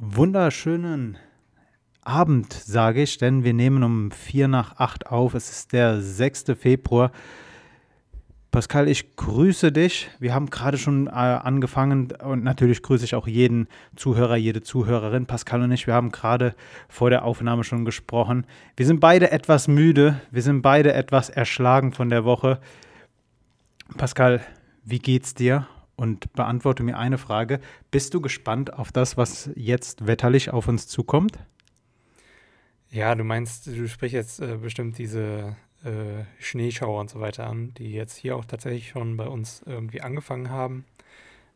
wunderschönen Abend, sage ich, denn wir nehmen um vier nach acht auf. Es ist der 6. Februar. Pascal, ich grüße dich. Wir haben gerade schon äh, angefangen und natürlich grüße ich auch jeden Zuhörer, jede Zuhörerin. Pascal und ich, wir haben gerade vor der Aufnahme schon gesprochen. Wir sind beide etwas müde. Wir sind beide etwas erschlagen von der Woche. Pascal, wie geht's dir? Und beantworte mir eine Frage. Bist du gespannt auf das, was jetzt wetterlich auf uns zukommt? Ja, du meinst, du sprichst jetzt äh, bestimmt diese äh, Schneeschauer und so weiter an, die jetzt hier auch tatsächlich schon bei uns irgendwie angefangen haben.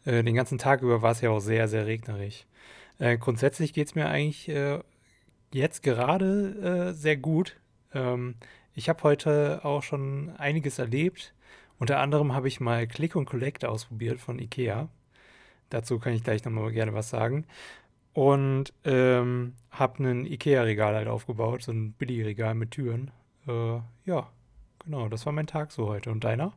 Äh, den ganzen Tag über war es ja auch sehr, sehr regnerig. Äh, grundsätzlich geht es mir eigentlich äh, jetzt gerade äh, sehr gut. Ähm, ich habe heute auch schon einiges erlebt unter anderem habe ich mal Click und Collect ausprobiert von Ikea. Dazu kann ich gleich nochmal gerne was sagen. Und ähm, habe ein Ikea-Regal halt aufgebaut, so ein Billigregal mit Türen. Äh, ja, genau, das war mein Tag so heute. Und deiner?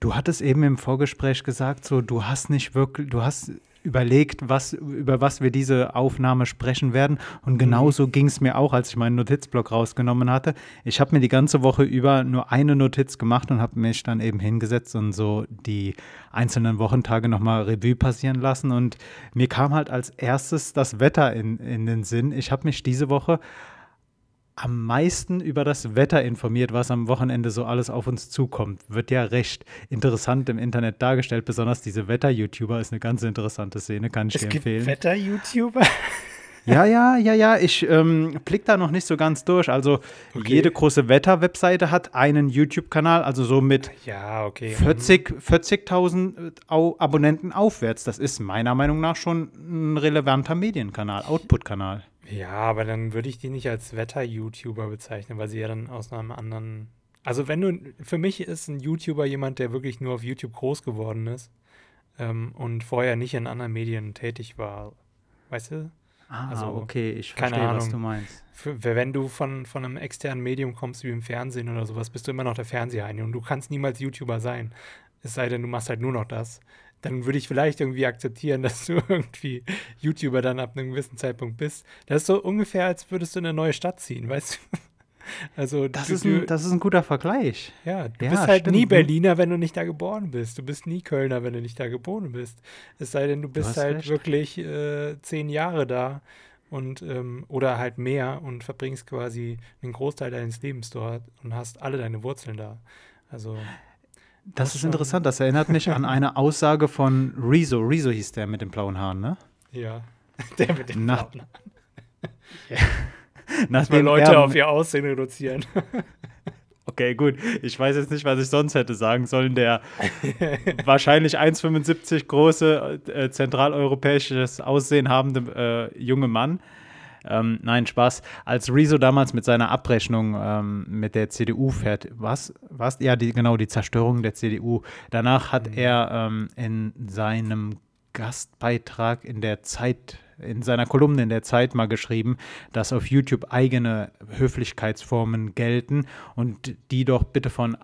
Du hattest eben im Vorgespräch gesagt, so du hast nicht wirklich, du hast überlegt, was, über was wir diese Aufnahme sprechen werden. Und mhm. genauso mhm. ging es mir auch, als ich meinen Notizblock rausgenommen hatte. Ich habe mir die ganze Woche über nur eine Notiz gemacht und habe mich dann eben hingesetzt und so die einzelnen Wochentage nochmal Revue passieren lassen. Und mir kam halt als erstes das Wetter in, in den Sinn. Ich habe mich diese Woche am meisten über das Wetter informiert, was am Wochenende so alles auf uns zukommt. Wird ja recht interessant im Internet dargestellt. Besonders diese Wetter-YouTuber ist eine ganz interessante Szene, kann ich es dir empfehlen. Wetter-YouTuber? Ja, ja, ja, ja. Ich ähm, blick da noch nicht so ganz durch. Also okay. jede große Wetter-Webseite hat einen YouTube-Kanal, also so mit ja, okay. 40.000 40 Abonnenten aufwärts. Das ist meiner Meinung nach schon ein relevanter Medienkanal, Output-Kanal. Ja, aber dann würde ich die nicht als Wetter-YouTuber bezeichnen, weil sie ja dann aus einem anderen. Also, wenn du. Für mich ist ein YouTuber jemand, der wirklich nur auf YouTube groß geworden ist ähm, und vorher nicht in anderen Medien tätig war. Weißt du? Ah, also, okay, ich verstehe, Ahnung. was du meinst. Für, wenn du von, von einem externen Medium kommst, wie im Fernsehen oder sowas, bist du immer noch der Fernseher und du kannst niemals YouTuber sein. Es sei denn, du machst halt nur noch das dann würde ich vielleicht irgendwie akzeptieren, dass du irgendwie YouTuber dann ab einem gewissen Zeitpunkt bist. Das ist so ungefähr, als würdest du in eine neue Stadt ziehen, weißt du? Also das, du, ist ein, das ist ein guter Vergleich. Ja, du ja, bist halt stimmt. nie Berliner, wenn du nicht da geboren bist. Du bist nie Kölner, wenn du nicht da geboren bist. Es sei denn, du bist du halt recht. wirklich äh, zehn Jahre da und ähm, oder halt mehr und verbringst quasi einen Großteil deines Lebens dort und hast alle deine Wurzeln da. Also das ist interessant. Das erinnert mich an eine Aussage von Rezo. Rezo hieß der mit den blauen Haaren, ne? Ja, der mit den Nach blauen Haaren. ja. Nachdem Leute er, auf ihr Aussehen reduzieren. Okay, gut. Ich weiß jetzt nicht, was ich sonst hätte sagen sollen. Der wahrscheinlich 1,75 große äh, zentraleuropäisches Aussehen habende äh, junge Mann ähm, nein, Spaß. Als Rezo damals mit seiner Abrechnung ähm, mit der CDU fährt, was? Was? Ja, die, genau, die Zerstörung der CDU. Danach hat mhm. er ähm, in seinem Gastbeitrag in der Zeit, in seiner Kolumne in der Zeit mal geschrieben, dass auf YouTube eigene Höflichkeitsformen gelten und die doch bitte von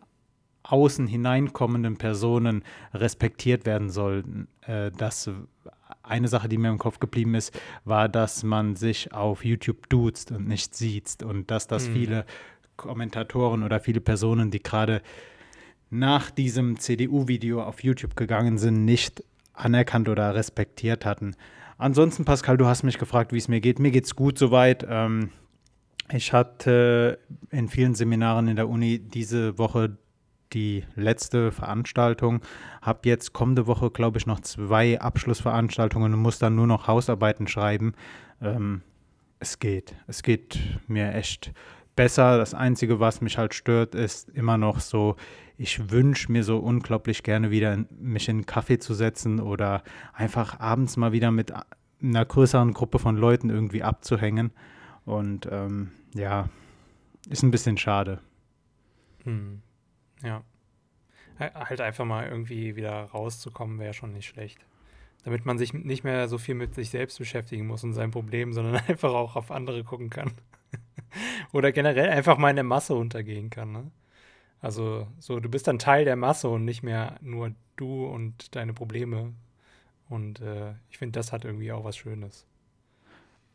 außen hineinkommenden Personen respektiert werden sollten. Äh, das eine Sache, die mir im Kopf geblieben ist, war, dass man sich auf YouTube duzt und nicht sieht und dass das mhm. viele Kommentatoren oder viele Personen, die gerade nach diesem CDU-Video auf YouTube gegangen sind, nicht anerkannt oder respektiert hatten. Ansonsten, Pascal, du hast mich gefragt, wie es mir geht. Mir geht es gut soweit. Ähm, ich hatte in vielen Seminaren in der Uni diese Woche die letzte Veranstaltung. Habe jetzt kommende Woche, glaube ich, noch zwei Abschlussveranstaltungen und muss dann nur noch Hausarbeiten schreiben. Ähm, es geht. Es geht mir echt besser. Das Einzige, was mich halt stört, ist immer noch so, ich wünsche mir so unglaublich gerne wieder mich in einen Kaffee zu setzen oder einfach abends mal wieder mit einer größeren Gruppe von Leuten irgendwie abzuhängen. Und ähm, ja, ist ein bisschen schade. Hm. Ja. Halt einfach mal irgendwie wieder rauszukommen, wäre schon nicht schlecht. Damit man sich nicht mehr so viel mit sich selbst beschäftigen muss und sein Problem, sondern einfach auch auf andere gucken kann. Oder generell einfach mal in der Masse untergehen kann. Ne? Also, so, du bist dann Teil der Masse und nicht mehr nur du und deine Probleme. Und äh, ich finde, das hat irgendwie auch was Schönes.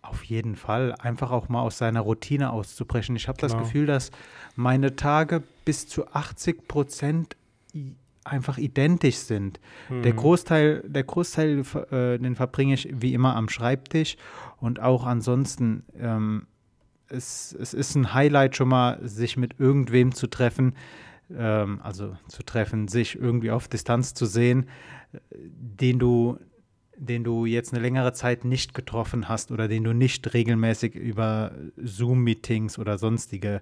Auf jeden Fall. Einfach auch mal aus seiner Routine auszubrechen. Ich habe Genau. das Gefühl, dass meine Tage bis zu 80 Prozent einfach identisch sind. Der Mhm. Großteil, der Großteil, äh, den verbringe ich wie immer am Schreibtisch und auch ansonsten. Ähm, es, es ist ein Highlight schon mal, sich mit irgendwem zu treffen, ähm, also zu treffen, sich irgendwie auf Distanz zu sehen, äh, den du, den du jetzt eine längere Zeit nicht getroffen hast oder den du nicht regelmäßig über Zoom-Meetings oder sonstige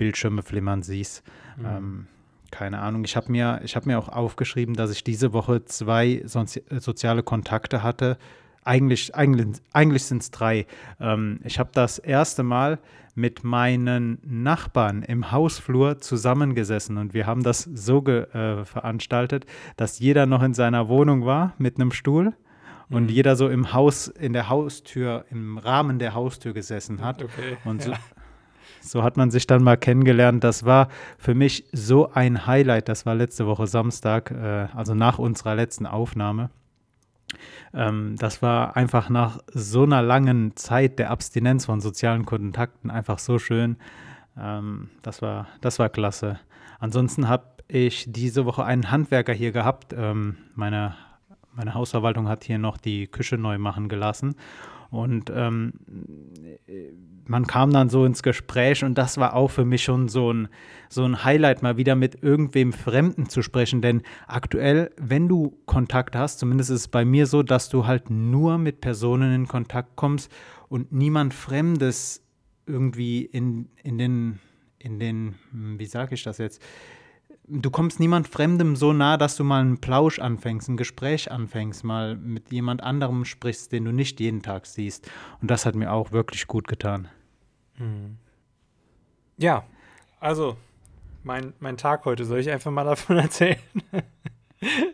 Bildschirme flimmern siehst. Mhm. Ähm, keine Ahnung. Ich habe mir, ich hab mir auch aufgeschrieben, dass ich diese Woche zwei sozi soziale Kontakte hatte. Eigentlich, eigentlich, eigentlich sind es drei. Ähm, ich habe das erste Mal mit meinen Nachbarn im Hausflur zusammengesessen und wir haben das so äh, veranstaltet, dass jeder noch in seiner Wohnung war mit einem Stuhl und Mhm. jeder so im Haus, in der Haustür, im Rahmen der Haustür gesessen hat. Okay. Und so, ja. So hat man sich dann mal kennengelernt. Das war für mich so ein Highlight. Das war letzte Woche Samstag, äh, also nach unserer letzten Aufnahme. Ähm, das war einfach nach so einer langen Zeit der Abstinenz von sozialen Kontakten einfach so schön. Ähm, das, war, das war klasse. Ansonsten habe ich diese Woche einen Handwerker hier gehabt. Ähm, meine, meine Hausverwaltung hat hier noch die Küche neu machen gelassen. Und ähm, man kam dann so ins Gespräch und das war auch für mich schon so ein, so ein Highlight, mal wieder mit irgendwem Fremden zu sprechen. Denn aktuell, wenn du Kontakt hast, zumindest ist es bei mir so, dass du halt nur mit Personen in Kontakt kommst und niemand Fremdes irgendwie in, in den, in den, hm, wie sage ich das jetzt? Du kommst niemand Fremdem so nah, dass du mal einen Plausch anfängst, ein Gespräch anfängst, mal mit jemand anderem sprichst, den du nicht jeden Tag siehst. Und das hat mir auch wirklich gut getan. Mhm. Ja, also mein, mein Tag heute, soll ich einfach mal davon erzählen?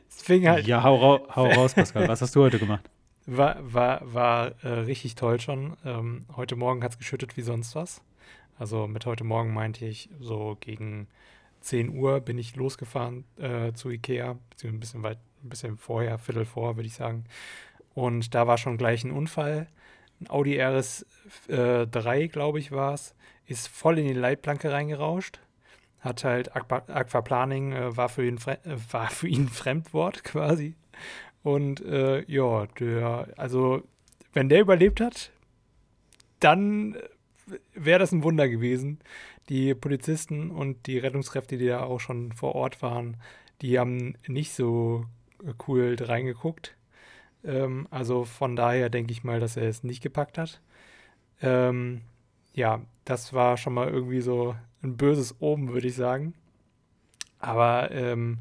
es fing halt, Ja, hau, rau, hau raus, Pascal. Was hast du heute gemacht? war, war, war äh, richtig toll schon. Ähm, heute Morgen hat es geschüttet wie sonst was. Also mit heute Morgen meinte ich, so gegen 10 Uhr bin ich losgefahren äh, zu Ikea, ein bisschen weit, ein bisschen vorher, Viertel vor, würde ich sagen. Und da war schon gleich ein Unfall. Ein Audi RS3, glaube ich, war es, ist voll in die Leitplanke reingerauscht. Hat halt Aqua- Aquaplaning, äh, war, für ihn, äh, war für ihn Fremdwort quasi. Und äh, ja, der, also wenn der überlebt hat, dann wäre das ein Wunder gewesen. Die Polizisten und die Rettungskräfte, die da auch schon vor Ort waren, die haben nicht so cool reingeguckt. Ähm, also von daher denke ich mal, dass er es nicht gepackt hat. Ähm, ja, das war schon mal irgendwie so ein böses Omen, würde ich sagen. Aber ähm,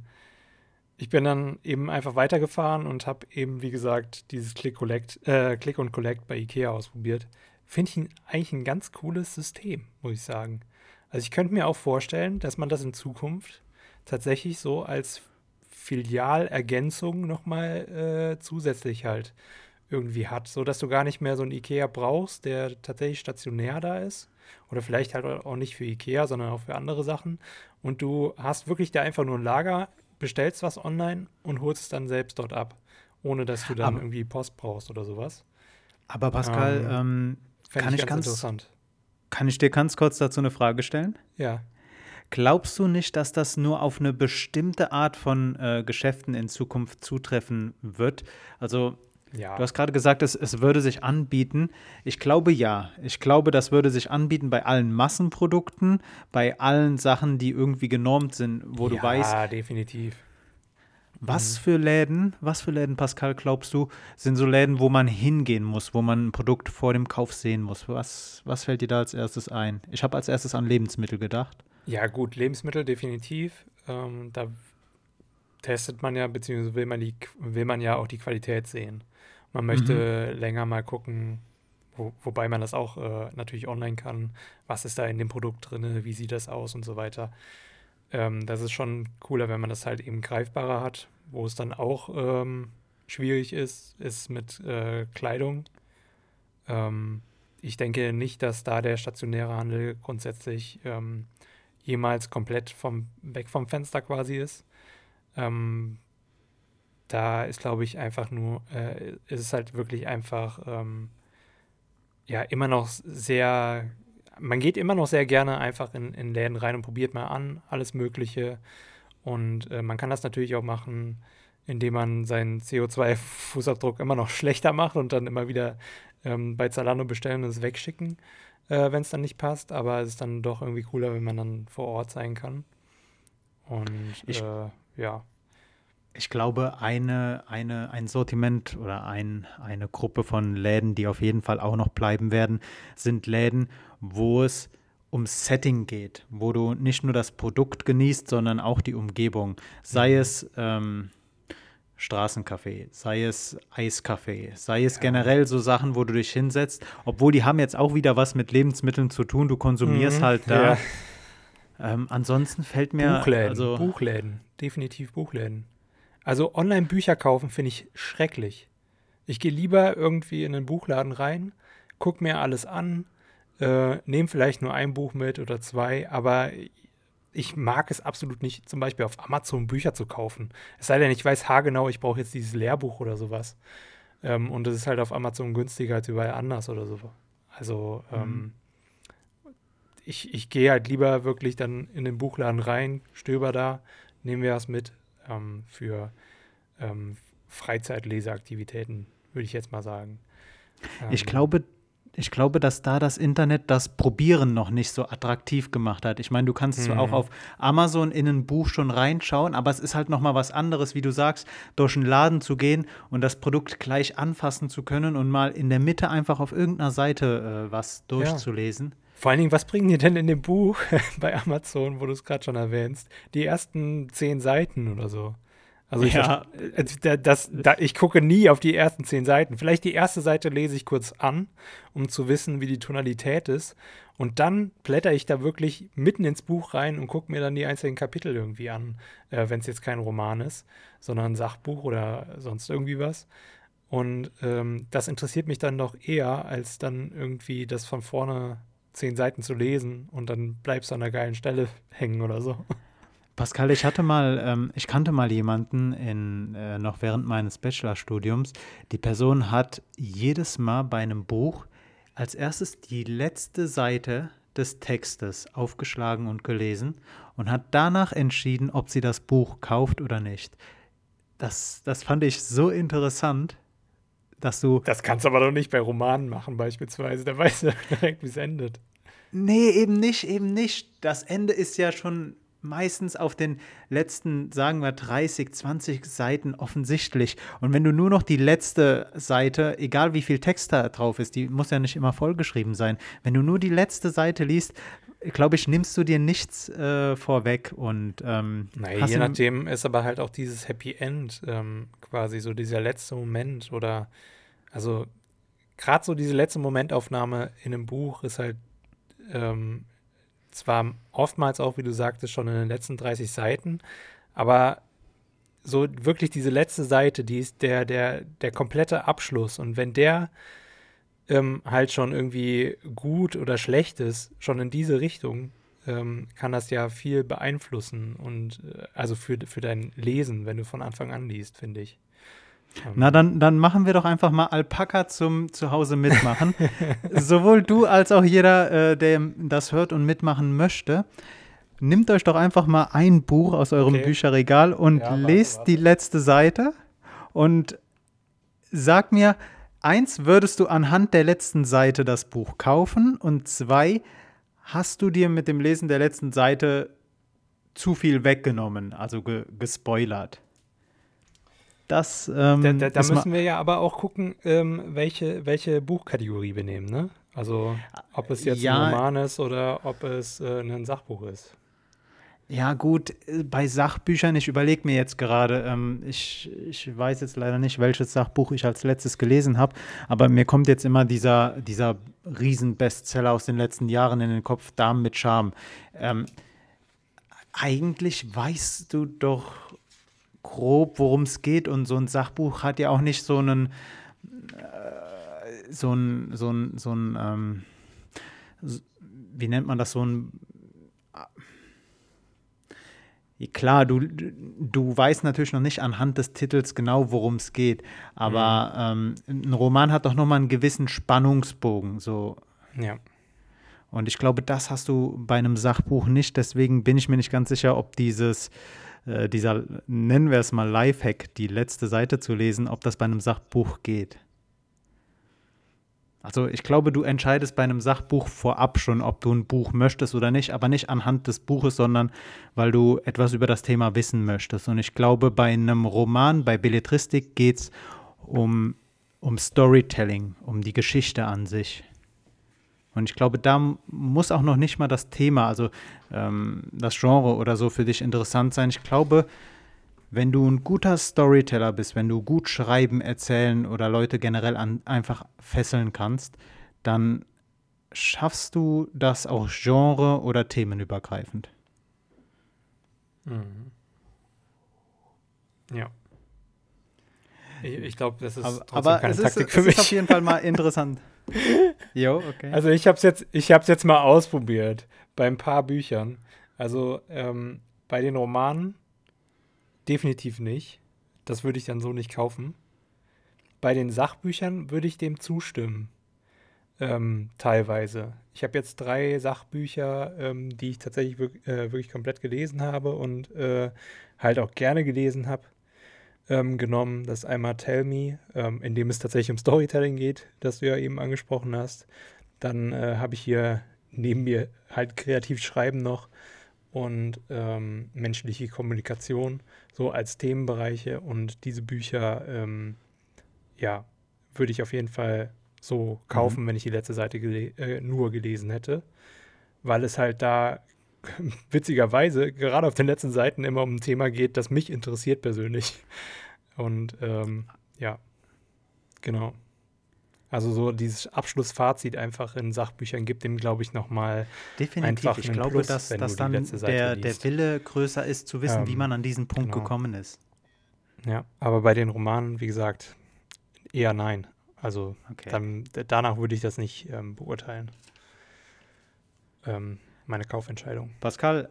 ich bin dann eben einfach weitergefahren und habe eben, wie gesagt, dieses Click, Collect, äh, Click und Collect bei Ikea ausprobiert. Finde ich ein, eigentlich ein ganz cooles System, muss ich sagen. Also ich könnte mir auch vorstellen, dass man das in Zukunft tatsächlich so als Filialergänzung nochmal äh, zusätzlich halt irgendwie hat, so dass du gar nicht mehr so einen Ikea brauchst, der tatsächlich stationär da ist oder vielleicht halt auch nicht für Ikea, sondern auch für andere Sachen und du hast wirklich da einfach nur ein Lager, bestellst was online und holst es dann selbst dort ab, ohne dass du dann Aber- irgendwie Post brauchst oder sowas. Aber Pascal, Ähm, ähm, Fände Kann ich ich ganz ganz- interessant. Kann ich dir ganz kurz dazu eine Frage stellen? Ja. Glaubst du nicht, dass das nur auf eine bestimmte Art von äh, Geschäften in Zukunft zutreffen wird? Also Ja. Du hast gerade gesagt, es, es würde sich anbieten. Ich glaube ja. Ich glaube, das würde sich anbieten bei allen Massenprodukten, bei allen Sachen, die irgendwie genormt sind, wo du ja, weißt, definitiv. Was für Läden, was für Läden, Pascal, glaubst du, sind so Läden, wo man hingehen muss, wo man ein Produkt vor dem Kauf sehen muss? Was, was fällt dir da als erstes ein? Ich habe als erstes an Lebensmittel gedacht. Ja, gut, Lebensmittel definitiv. Ähm, da testet man ja, beziehungsweise will man, die, will man ja auch die Qualität sehen. Man möchte länger mal gucken, wo, wobei man das auch äh, natürlich online kann. Was ist da in dem Produkt drin? Wie sieht das aus und so weiter. Ähm, das ist schon cooler, wenn man das halt eben greifbarer hat. Wo es dann auch ähm, schwierig ist, ist mit äh, Kleidung. Ähm, ich denke nicht, dass da der stationäre Handel grundsätzlich ähm, jemals komplett vom, weg vom Fenster quasi ist. Ähm, da ist, glaube ich, einfach nur, äh, ist es halt wirklich einfach, ähm, ja, immer noch sehr, man geht immer noch sehr gerne einfach in, in Läden rein und probiert mal an, alles Mögliche. Und äh, man kann das natürlich auch machen, indem man seinen CO2-Fußabdruck immer noch schlechter macht und dann immer wieder ähm, bei Zalando bestellen und es wegschicken, äh, wenn es dann nicht passt. Aber es ist dann doch irgendwie cooler, wenn man dann vor Ort sein kann. Und ich, äh, ja. Ich glaube, eine, eine, ein Sortiment oder ein, eine Gruppe von Läden, die auf jeden Fall auch noch bleiben werden, sind Läden, wo es ums Setting geht, wo du nicht nur das Produkt genießt, sondern auch die Umgebung. Sei mhm. es ähm, Straßencafé, sei es Eiscafé, sei es ja. generell so Sachen, wo du dich hinsetzt, obwohl die haben jetzt auch wieder was mit Lebensmitteln zu tun, du konsumierst mhm, halt da. Ja. Ähm, ansonsten fällt mir. Buchläden, also, Buchläden, definitiv Buchläden. Also Online-Bücher kaufen finde ich schrecklich. Ich gehe lieber irgendwie in einen Buchladen rein, gucke mir alles an, äh, nehme vielleicht nur ein Buch mit oder zwei, aber ich mag es absolut nicht, zum Beispiel auf Amazon Bücher zu kaufen. Es sei denn, ich weiß haargenau, ich brauche jetzt dieses Lehrbuch oder sowas. Ähm, und es ist halt auf Amazon günstiger als überall anders oder so. Also mhm. ähm, ich, ich gehe halt lieber wirklich dann in den Buchladen rein, stöber da, nehmen wir was mit ähm, für ähm, Freizeitleseaktivitäten, würde ich jetzt mal sagen. ich ähm, glaube, ich glaube, dass da das Internet das Probieren noch nicht so attraktiv gemacht hat. Ich meine, du kannst mhm. zwar auch auf Amazon in ein Buch schon reinschauen, aber es ist halt noch mal was anderes, wie du sagst, durch einen Laden zu gehen und das Produkt gleich anfassen zu können und mal in der Mitte einfach auf irgendeiner Seite äh, was durchzulesen. Ja. Vor allen Dingen, was bringen die denn in dem Buch bei Amazon, wo du es gerade schon erwähnst? Die ersten zehn Seiten oder so. Also ich, ja. Äh, das, das, ich gucke nie auf die ersten zehn Seiten. Vielleicht die erste Seite lese ich kurz an, um zu wissen, wie die Tonalität ist. Und dann blätter ich da wirklich mitten ins Buch rein und gucke mir dann die einzelnen Kapitel irgendwie an, äh, wenn es jetzt kein Roman ist, sondern ein Sachbuch oder sonst irgendwie was. Und ähm, das interessiert mich dann doch eher, als dann irgendwie das von vorne zehn Seiten zu lesen und dann bleibst du an einer geilen Stelle hängen oder so. Pascal, ich hatte mal, ähm, ich kannte mal jemanden in, äh, noch während meines Bachelorstudiums. Die Person hat jedes Mal bei einem Buch als erstes die letzte Seite des Textes aufgeschlagen und gelesen und hat danach entschieden, ob sie das Buch kauft oder nicht. Das, das fand ich so interessant, dass du. Das kannst du aber doch nicht bei Romanen machen, beispielsweise. Da weißt du direkt, wie es endet. Nee, eben nicht, eben nicht. Das Ende ist ja schon meistens auf den letzten, sagen wir, 30, 20 Seiten offensichtlich. Und wenn du nur noch die letzte Seite, egal wie viel Text da drauf ist, die muss ja nicht immer vollgeschrieben sein, wenn du nur die letzte Seite liest, glaube ich, nimmst du dir nichts äh, vorweg und ähm, naja, je nachdem ist aber halt auch dieses Happy End ähm, quasi so dieser letzte Moment oder also gerade so diese letzte Momentaufnahme in einem Buch ist halt ähm, zwar oftmals auch, wie du sagtest, schon in den letzten 30 Seiten, aber so wirklich diese letzte Seite, die ist der, der, der komplette Abschluss. Und wenn der ähm, halt schon irgendwie gut oder schlecht ist, schon in diese Richtung, ähm, kann das ja viel beeinflussen und äh, also für, für dein Lesen, wenn du von Anfang an liest, finde ich. Na, dann, dann machen wir doch einfach mal Alpaka zum Zuhause mitmachen. Sowohl du als auch jeder, äh, der das hört und mitmachen möchte. Nimmt euch doch einfach mal ein Buch aus eurem okay. Bücherregal und ja, lest warte. die letzte Seite und sag mir, eins, würdest du anhand der letzten Seite das Buch kaufen und zwei, hast du dir mit dem Lesen der letzten Seite zu viel weggenommen, also ge gespoilert? Das, ähm, da, da, da müssen wir ja aber auch gucken, ähm, welche, welche Buchkategorie wir nehmen, ne? Also ob es jetzt ja, ein Roman ist oder ob es äh, ein Sachbuch ist. Ja, gut, bei Sachbüchern, ich überlege mir jetzt gerade, ähm, ich, ich weiß jetzt leider nicht, welches Sachbuch ich als letztes gelesen habe, aber mir kommt jetzt immer dieser, dieser Riesen-Bestseller aus den letzten Jahren in den Kopf, Damen mit Charme. Ähm, eigentlich weißt du doch grob, worum es geht. Und so ein Sachbuch hat ja auch nicht so einen, äh, so ein, so ein, so ein, ähm, wie nennt man das, so ein, Klar, du, du weißt natürlich noch nicht anhand des Titels genau, worum es geht, aber mhm. ähm, ein Roman hat doch nochmal einen gewissen Spannungsbogen. So. Ja. Und ich glaube, das hast du bei einem Sachbuch nicht. Deswegen bin ich mir nicht ganz sicher, ob dieses, äh, dieser, nennen wir es mal Lifehack, die letzte Seite zu lesen, ob das bei einem Sachbuch geht. Also ich glaube, du entscheidest bei einem Sachbuch vorab schon, ob du ein Buch möchtest oder nicht, aber nicht anhand des Buches, sondern weil du etwas über das Thema wissen möchtest. Und ich glaube, bei einem Roman, bei Belletristik geht es um, um Storytelling, um die Geschichte an sich. Und ich glaube, da muss auch noch nicht mal das Thema, also ähm, das Genre oder so für dich interessant sein. Ich glaube, wenn du ein guter Storyteller bist, wenn du gut schreiben, erzählen oder Leute generell an, einfach fesseln kannst, dann schaffst du das auch genre- oder themenübergreifend. Mhm. Ja. Ich, ich glaube, das ist aber, aber keine Taktik ist, für mich. Das ist auf jeden Fall mal interessant. jo, okay. Also ich habe es jetzt, jetzt mal ausprobiert bei ein paar Büchern. Also ähm, bei den Romanen Definitiv nicht. Das würde ich dann so nicht kaufen. Bei den Sachbüchern würde ich dem zustimmen. Ähm, teilweise. Ich habe jetzt drei Sachbücher, ähm, die ich tatsächlich wirklich, äh, wirklich komplett gelesen habe und äh, halt auch gerne gelesen habe, ähm, genommen. Das ist einmal Tell Me, ähm, in dem es tatsächlich um Storytelling geht, das du ja eben angesprochen hast. Dann äh, habe ich hier neben mir halt kreativ Schreiben noch und ähm, menschliche Kommunikation so als Themenbereiche und diese Bücher, ähm, ja, würde ich auf jeden Fall so kaufen, mhm. wenn ich die letzte Seite gele äh, nur gelesen hätte, weil es halt da witzigerweise gerade auf den letzten Seiten immer um ein Thema geht, das mich interessiert persönlich. Und ähm, ja, genau. Also so dieses Abschlussfazit einfach in Sachbüchern gibt dem, glaube ich, nochmal Definitiv. Ich glaube, Plus, dass, dass dann der, der Wille größer ist, zu wissen, ähm, wie man an diesen Punkt genau. gekommen ist. Ja, aber bei den Romanen, wie gesagt, eher nein. Also okay. dann, danach würde ich das nicht ähm, beurteilen. Ähm, meine Kaufentscheidung. Pascal,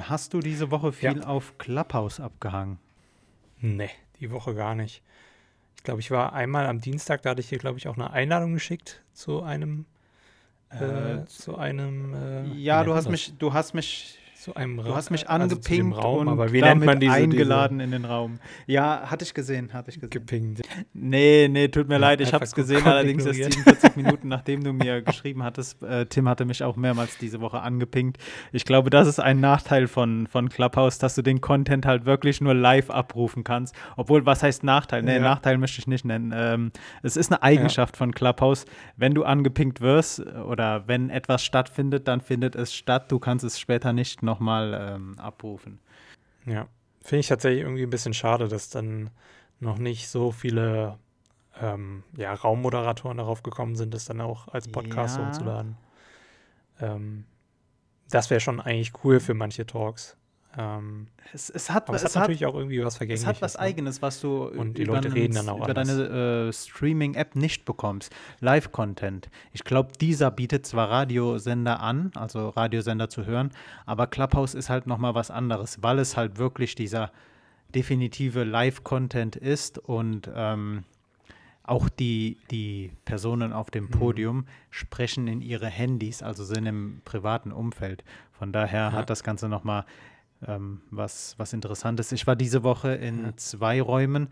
hast du diese Woche viel ja. auf Clubhouse abgehangen? Nee, die Woche gar nicht. Ich glaube, ich war einmal am Dienstag, da hatte ich dir, glaube ich, auch eine Einladung geschickt zu einem, äh, äh zu einem. Äh, ja, du hast mich, du hast mich zu einem Raum. Du hast mich angepinkt also Raum, und aber wie nennt man diese, eingeladen diese? in den Raum. Ja, hatte ich gesehen, hatte ich gesehen. Gepinkt. Nee, nee, tut mir ja, leid, ich habe es gesehen, allerdings erst 47 Minuten, nachdem du mir geschrieben hattest. Äh, Tim hatte mich auch mehrmals diese Woche angepinkt. Ich glaube, das ist ein Nachteil von, von Clubhouse, dass du den Content halt wirklich nur live abrufen kannst. Obwohl, was heißt Nachteil? Nee, ja. Nachteil möchte ich nicht nennen. Ähm, es ist eine Eigenschaft ja. von Clubhouse. Wenn du angepinkt wirst oder wenn etwas stattfindet, dann findet es statt. Du kannst es später nicht noch nochmal ähm, abrufen. Ja, finde ich tatsächlich irgendwie ein bisschen schade, dass dann noch nicht so viele ähm, ja, Raummoderatoren darauf gekommen sind, das dann auch als Podcast ja. hochzuladen. Ähm, das wäre schon eigentlich cool für manche Talks. Ähm, es, es, hat, aber es, es hat natürlich auch irgendwie was Vergängliches. Es hat was ne? Eigenes, was du und die Leute reden dann auch über deine äh, Streaming-App nicht bekommst. Live-Content. Ich glaube, dieser bietet zwar Radiosender an, also Radiosender zu hören, aber Clubhouse ist halt noch mal was anderes, weil es halt wirklich dieser definitive Live-Content ist und ähm, auch die, die Personen auf dem mhm. Podium mhm. sprechen in ihre Handys, also sind im privaten Umfeld. Von daher ja. hat das Ganze noch mal ähm, was, was Interessantes. Ich war diese Woche in ja. zwei Räumen.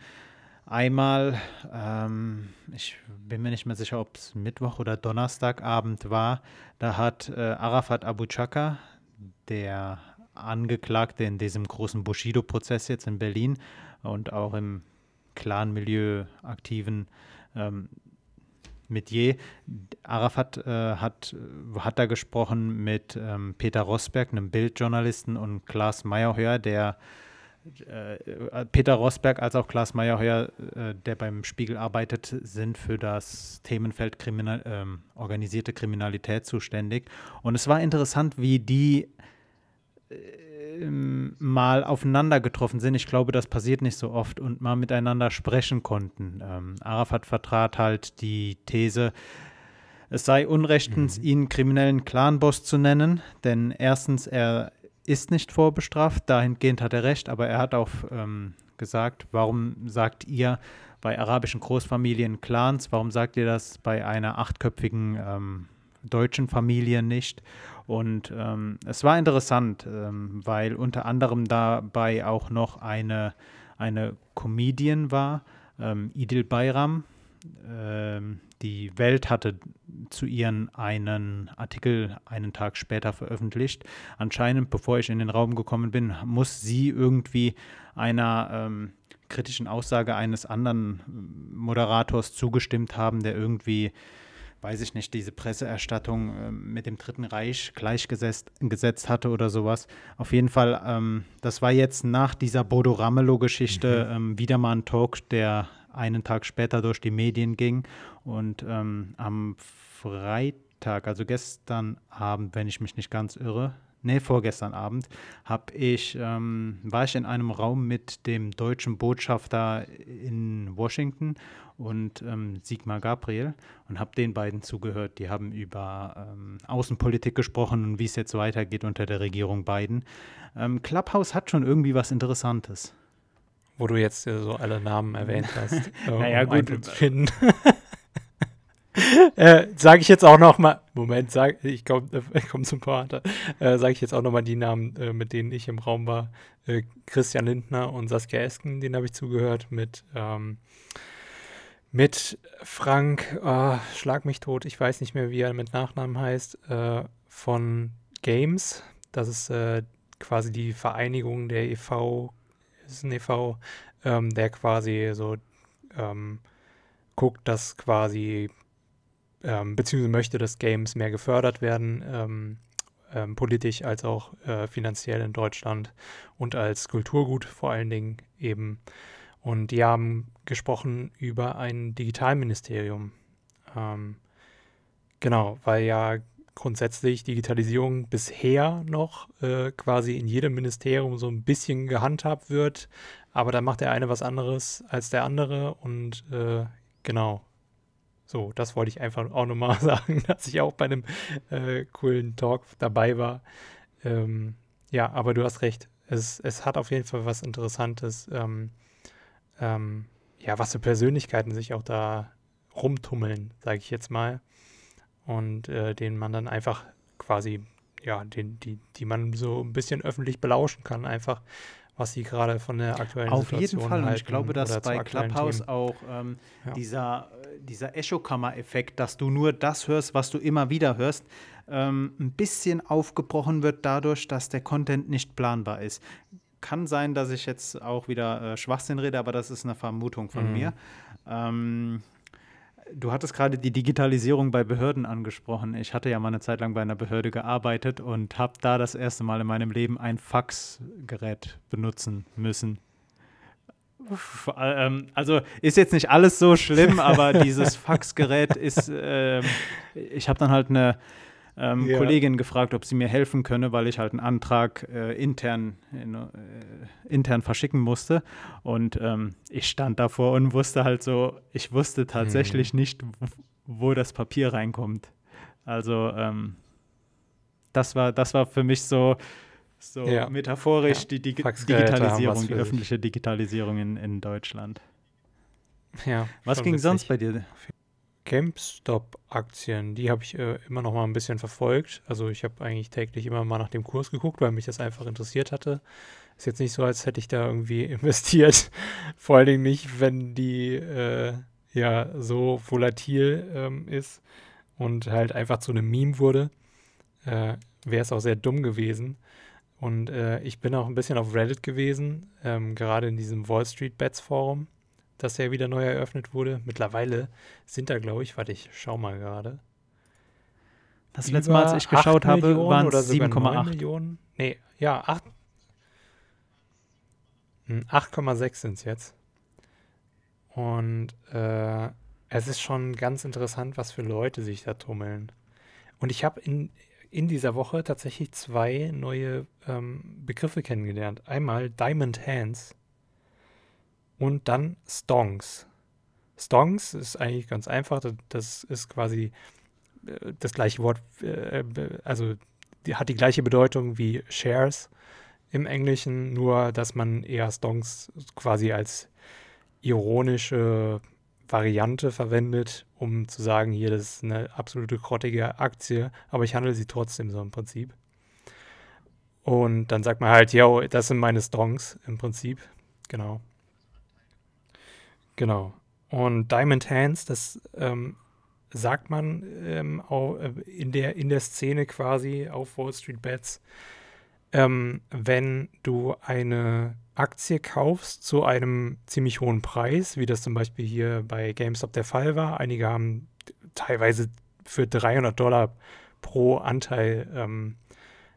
Einmal, ähm, ich bin mir nicht mehr sicher, ob es Mittwoch oder Donnerstagabend war, da hat äh, Arafat Abu Chaka, der Angeklagte in diesem großen Bushido-Prozess jetzt in Berlin und auch im Clan-Milieu aktiven ähm, Metier. Arafat äh, hat, hat da gesprochen mit ähm, Peter Rosberg, einem Bildjournalisten, und Klaas Meyerhöher, der äh, Peter Rosberg als auch Klaas Meyerhöher, äh, der beim Spiegel arbeitet, sind für das Themenfeld Kriminal, ähm, organisierte Kriminalität zuständig. Und es war interessant, wie die äh, ähm, mal aufeinander getroffen sind. Ich glaube, das passiert nicht so oft und mal miteinander sprechen konnten. Ähm, Arafat vertrat halt die These, es sei unrechtens, mhm. ihn kriminellen Clanboss zu nennen, denn erstens, er ist nicht vorbestraft, dahingehend hat er recht, aber er hat auch ähm, gesagt, warum sagt ihr bei arabischen Großfamilien Clans, warum sagt ihr das bei einer achtköpfigen ähm, deutschen Familie nicht? Und ähm, es war interessant, ähm, weil unter anderem dabei auch noch eine, eine Comedian war, ähm, Idil Bayram, ähm, die Welt hatte zu ihren einen Artikel einen Tag später veröffentlicht. Anscheinend, bevor ich in den Raum gekommen bin, muss sie irgendwie einer ähm, kritischen Aussage eines anderen Moderators zugestimmt haben, der irgendwie, weiß ich nicht, diese Presseerstattung äh, mit dem Dritten Reich gleichgesetzt gesetzt hatte oder sowas. Auf jeden Fall, ähm, das war jetzt nach dieser Bodo Ramelow-Geschichte mhm. ähm, wieder mal ein Talk, der einen Tag später durch die Medien ging. Und ähm, am Freitag, also gestern Abend, wenn ich mich nicht ganz irre, nee, vorgestern Abend, habe ich, ähm, war ich in einem Raum mit dem deutschen Botschafter in Washington und ähm, Sigmar Gabriel und habe den beiden zugehört. Die haben über ähm, Außenpolitik gesprochen und wie es jetzt weitergeht unter der Regierung Biden. Ähm, Clubhouse hat schon irgendwie was Interessantes. Wo du jetzt äh, so alle Namen erwähnt hast. Äh, naja, um gut. äh, sage ich jetzt auch noch mal, Moment, sag, ich komme äh, komm zum Pointe, äh, sage ich jetzt auch noch mal die Namen, äh, mit denen ich im Raum war. Äh, Christian Lindner und Saskia Esken, denen habe ich zugehört, mit, ähm, mit Frank, oh, schlag mich tot, ich weiß nicht mehr, wie er mit Nachnamen heißt, äh, von Games, das ist quasi die Vereinigung der e.V., ist ein e.V., ähm, der quasi so ähm, guckt, dass quasi ähm, beziehungsweise möchte, dass Games mehr gefördert werden, ähm, ähm, politisch als auch äh, finanziell in Deutschland und als Kulturgut vor allen Dingen eben. Und die haben gesprochen über ein Digitalministerium. Ähm, genau, weil ja grundsätzlich Digitalisierung bisher noch äh, quasi in jedem Ministerium so ein bisschen gehandhabt wird, aber da macht der eine was anderes als der andere und äh, genau, so, das wollte ich einfach auch nochmal sagen, dass ich auch bei einem äh, coolen Talk dabei war. Ähm, ja, aber du hast recht. Es, es hat auf jeden Fall was Interessantes. Ähm, ähm, ja, was für Persönlichkeiten sich auch da rumtummeln, sage ich jetzt mal. Und äh, denen man dann einfach quasi, ja, den, die, die man so ein bisschen öffentlich belauschen kann, einfach was sie gerade von der aktuellen Auf Situation jeden Fall. Und ich glaube, dass bei Clubhouse Themen. auch ähm, ja. dieser, dieser Echokammer-Effekt, dass du nur das hörst, was du immer wieder hörst, ähm, ein bisschen aufgebrochen wird dadurch, dass der Content nicht planbar ist. Kann sein, dass ich jetzt auch wieder äh, Schwachsinn rede, aber das ist eine Vermutung von mhm. mir. Ähm, Du hattest gerade die Digitalisierung bei Behörden angesprochen. Ich hatte ja mal eine Zeit lang bei einer Behörde gearbeitet und habe da das erste Mal in meinem Leben ein Faxgerät benutzen müssen. Ähm, also ist jetzt nicht alles so schlimm, aber dieses Faxgerät ist, äh, ich habe dann halt eine ähm, ja. Kollegin gefragt, ob sie mir helfen könne, weil ich halt einen Antrag äh, intern, in, äh, intern verschicken musste. Und ähm, ich stand davor und wusste halt so, ich wusste tatsächlich mhm. nicht, wo das Papier reinkommt. Also ähm, das war, das war für mich so, so ja. metaphorisch ja. die Dig Digitalisierung, die öffentliche Digitalisierung in, in Deutschland. Ja, was ging sonst bei dir? GameStop-Aktien, die habe ich äh, immer noch mal ein bisschen verfolgt. Also ich habe eigentlich täglich immer mal nach dem Kurs geguckt, weil mich das einfach interessiert hatte. Ist jetzt nicht so, als hätte ich da irgendwie investiert. Vor allen Dingen nicht, wenn die äh, ja so volatil ähm, ist und halt einfach zu einem Meme wurde. Äh, Wäre es auch sehr dumm gewesen. Und äh, ich bin auch ein bisschen auf Reddit gewesen, ähm, gerade in diesem Wall Street Bets Forum das ja wieder neu eröffnet wurde. Mittlerweile sind da, glaube ich, warte, ich schau mal gerade. Das letzte Mal, als ich geschaut habe, waren es 7,8 Millionen. Nee, ja, 8. 8,6 sind es jetzt. Und äh, es ist schon ganz interessant, was für Leute sich da tummeln. Und ich habe in, in dieser Woche tatsächlich zwei neue ähm, Begriffe kennengelernt. Einmal Diamond Hands und dann Stonks. Stonks ist eigentlich ganz einfach. Das ist quasi äh, das gleiche Wort, äh, also die hat die gleiche Bedeutung wie Shares im Englischen, nur dass man eher Stonks quasi als ironische Variante verwendet, um zu sagen, hier, das ist eine absolute grottige Aktie, aber ich handle sie trotzdem so im Prinzip. Und dann sagt man halt, yo, das sind meine Stonks im Prinzip. Genau. Genau. Und Diamond Hands, das ähm, sagt man ähm, auch äh, in, der, in der Szene quasi auf Wall Street Bets, ähm, wenn du eine Aktie kaufst zu einem ziemlich hohen Preis, wie das zum Beispiel hier bei GameStop der Fall war. Einige haben teilweise für 300 Dollar pro Anteil ähm,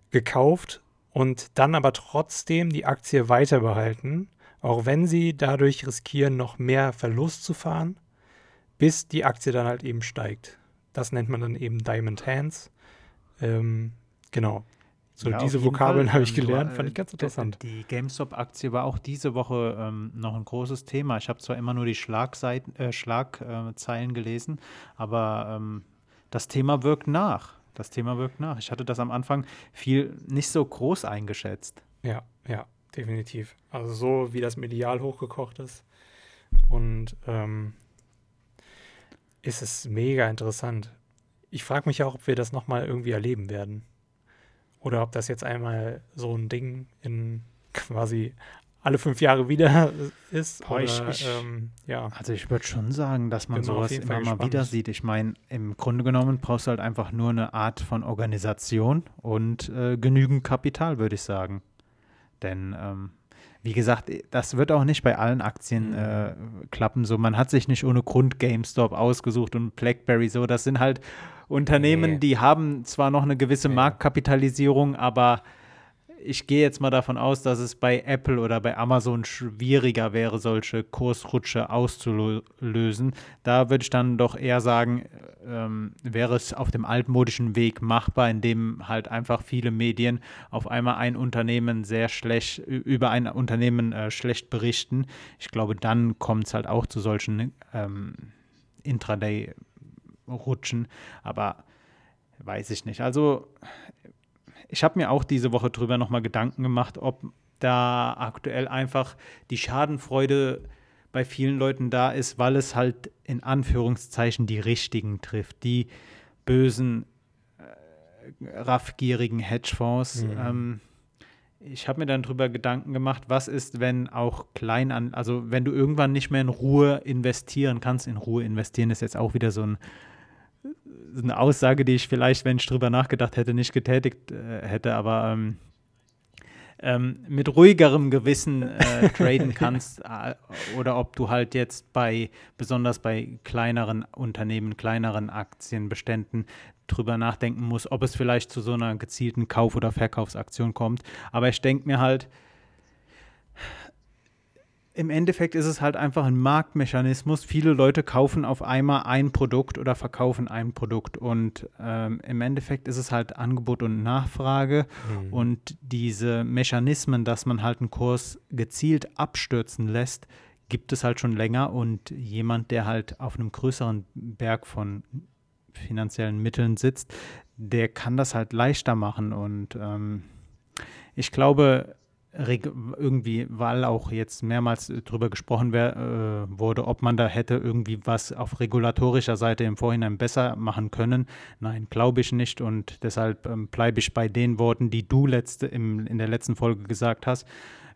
gekauft und dann aber trotzdem die Aktie weiter behalten, auch wenn sie dadurch riskieren, noch mehr Verlust zu fahren, bis die Aktie dann halt eben steigt. Das nennt man dann eben Diamond Hands. Ähm, genau. So, ja, diese Vokabeln habe ich gelernt, war, fand ich ganz interessant. Die GameStop-Aktie war auch diese Woche ähm, noch ein großes Thema. Ich habe zwar immer nur die Schlagseiten, äh, Schlagzeilen äh, gelesen, aber ähm, das Thema wirkt nach. Das Thema wirkt nach. Ich hatte das am Anfang viel nicht so groß eingeschätzt. Ja, ja, definitiv. Also so wie das medial hochgekocht ist. Und ähm, ist es mega interessant. Ich frage mich auch, ob wir das nochmal irgendwie erleben werden. Oder ob das jetzt einmal so ein Ding in quasi alle fünf Jahre wieder ist. Boah, oder, ich, ähm, ja. Also ich würde schon sagen, dass man sowas immer mal wieder sieht. Ich meine, im Grunde genommen brauchst du halt einfach nur eine Art von Organisation und äh, genügend Kapital, würde ich sagen. Denn ähm, wie gesagt, das wird auch nicht bei allen Aktien mhm. äh, klappen. So, man hat sich nicht ohne Grund GameStop ausgesucht und BlackBerry so. Das sind halt Unternehmen, nee. die haben zwar noch eine gewisse nee. Marktkapitalisierung, aber ich gehe jetzt mal davon aus, dass es bei Apple oder bei Amazon schwieriger wäre, solche Kursrutsche auszulösen. Da würde ich dann doch eher sagen, ähm, wäre es auf dem altmodischen Weg machbar, indem halt einfach viele Medien auf einmal ein Unternehmen sehr schlecht, über ein Unternehmen äh, schlecht berichten. Ich glaube, dann kommt es halt auch zu solchen ähm, Intraday-Rutschen. Aber weiß ich nicht. Also ich habe mir auch diese Woche drüber nochmal Gedanken gemacht, ob da aktuell einfach die Schadenfreude bei vielen Leuten da ist, weil es halt in Anführungszeichen die Richtigen trifft, die bösen, äh, raffgierigen Hedgefonds. Mhm. Ähm, ich habe mir dann drüber Gedanken gemacht, was ist, wenn auch klein an, also wenn du irgendwann nicht mehr in Ruhe investieren kannst, in Ruhe investieren ist jetzt auch wieder so ein eine Aussage, die ich vielleicht, wenn ich drüber nachgedacht hätte, nicht getätigt äh, hätte, aber ähm, ähm, mit ruhigerem Gewissen äh, traden kannst äh, oder ob du halt jetzt bei, besonders bei kleineren Unternehmen, kleineren Aktienbeständen drüber nachdenken musst, ob es vielleicht zu so einer gezielten Kauf- oder Verkaufsaktion kommt. Aber ich denke mir halt, im Endeffekt ist es halt einfach ein Marktmechanismus. Viele Leute kaufen auf einmal ein Produkt oder verkaufen ein Produkt. Und ähm, im Endeffekt ist es halt Angebot und Nachfrage. Mhm. Und diese Mechanismen, dass man halt einen Kurs gezielt abstürzen lässt, gibt es halt schon länger. Und jemand, der halt auf einem größeren Berg von finanziellen Mitteln sitzt, der kann das halt leichter machen. Und ähm, ich glaube, irgendwie, weil auch jetzt mehrmals drüber gesprochen wär, äh, wurde, ob man da hätte irgendwie was auf regulatorischer Seite im Vorhinein besser machen können. Nein, glaube ich nicht und deshalb ähm, bleibe ich bei den Worten, die du letzte, im, in der letzten Folge gesagt hast.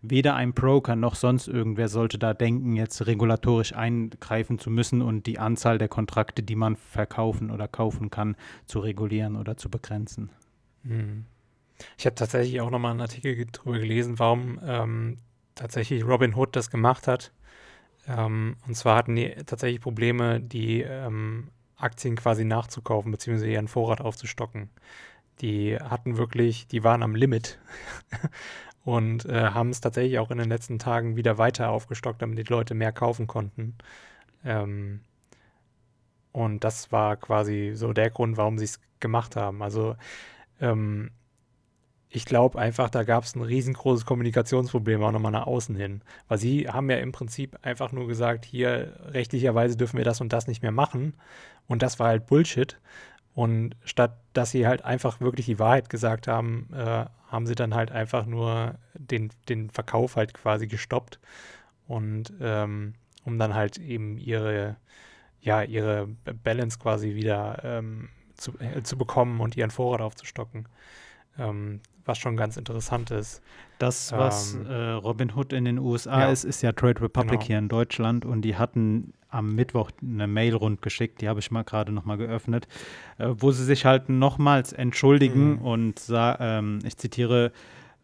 Weder ein Broker noch sonst irgendwer sollte da denken, jetzt regulatorisch eingreifen zu müssen und die Anzahl der Kontrakte, die man verkaufen oder kaufen kann, zu regulieren oder zu begrenzen. Mhm. Ich habe tatsächlich auch nochmal einen Artikel darüber gelesen, warum ähm, tatsächlich Robin Hood das gemacht hat. Ähm, und zwar hatten die tatsächlich Probleme, die ähm, Aktien quasi nachzukaufen, beziehungsweise ihren Vorrat aufzustocken. Die hatten wirklich, die waren am Limit und äh, haben es tatsächlich auch in den letzten Tagen wieder weiter aufgestockt, damit die Leute mehr kaufen konnten. Ähm, und das war quasi so der Grund, warum sie es gemacht haben. Also ähm, ich glaube einfach, da gab es ein riesengroßes Kommunikationsproblem auch nochmal nach außen hin. Weil sie haben ja im Prinzip einfach nur gesagt, hier rechtlicherweise dürfen wir das und das nicht mehr machen. Und das war halt Bullshit. Und statt dass sie halt einfach wirklich die Wahrheit gesagt haben, äh, haben sie dann halt einfach nur den, den Verkauf halt quasi gestoppt. Und ähm, um dann halt eben ihre, ja, ihre Balance quasi wieder ähm, zu, äh, zu bekommen und ihren Vorrat aufzustocken. Ähm, was schon ganz interessant ist. Das, was ähm, äh, Robin Hood in den USA ja. ist, ist ja Trade Republic genau. hier in Deutschland und die hatten am Mittwoch eine Mail rundgeschickt, die habe ich mal gerade nochmal geöffnet, äh, wo sie sich halt nochmals entschuldigen mhm. und ähm, ich zitiere,